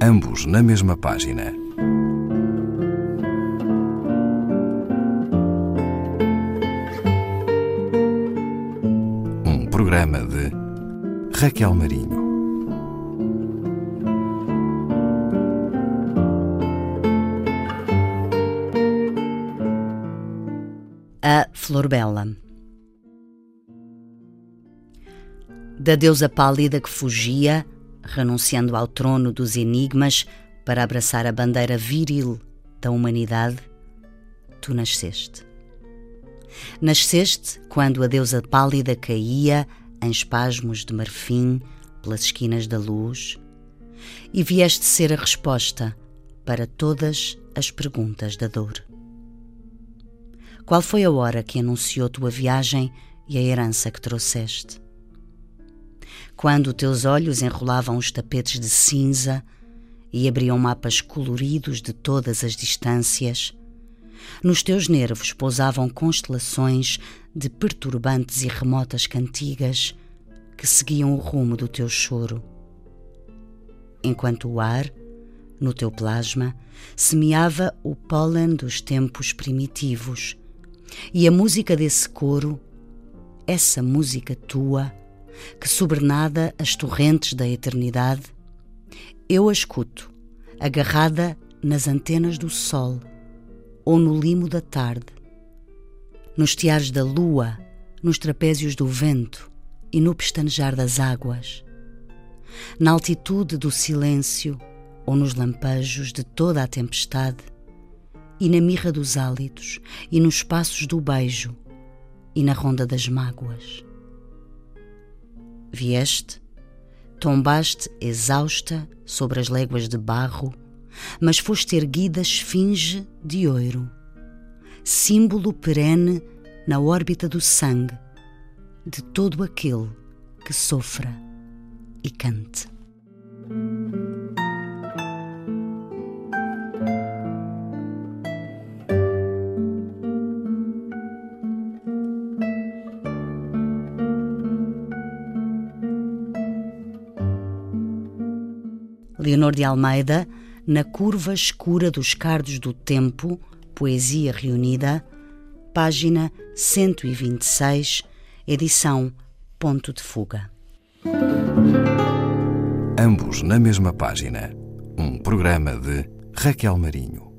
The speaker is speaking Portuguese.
ambos na mesma página. Um programa de Raquel Marinho. A Flor Bela Da deusa pálida que fugia, renunciando ao trono dos enigmas para abraçar a bandeira viril da humanidade, tu nasceste. Nasceste quando a deusa pálida caía em espasmos de marfim pelas esquinas da luz e vieste ser a resposta para todas as perguntas da dor. Qual foi a hora que anunciou tua viagem e a herança que trouxeste? Quando teus olhos enrolavam os tapetes de cinza e abriam mapas coloridos de todas as distâncias, nos teus nervos pousavam constelações de perturbantes e remotas cantigas que seguiam o rumo do teu choro. Enquanto o ar, no teu plasma, semeava o pólen dos tempos primitivos, e a música desse coro, essa música tua, que sobrenada as torrentes da eternidade, eu a escuto, agarrada nas antenas do sol ou no limo da tarde, nos tiares da lua, nos trapézios do vento e no pestanejar das águas, na altitude do silêncio ou nos lampejos de toda a tempestade, e na mirra dos hálitos e nos passos do beijo e na ronda das mágoas. Vieste, tombaste exausta sobre as léguas de barro, mas foste erguida esfinge de ouro, símbolo perene na órbita do sangue de todo aquele que sofra e cante. Leonor de Almeida, Na curva escura dos cardos do tempo, Poesia reunida, página 126, edição Ponto de Fuga. Ambos na mesma página. Um programa de Raquel Marinho.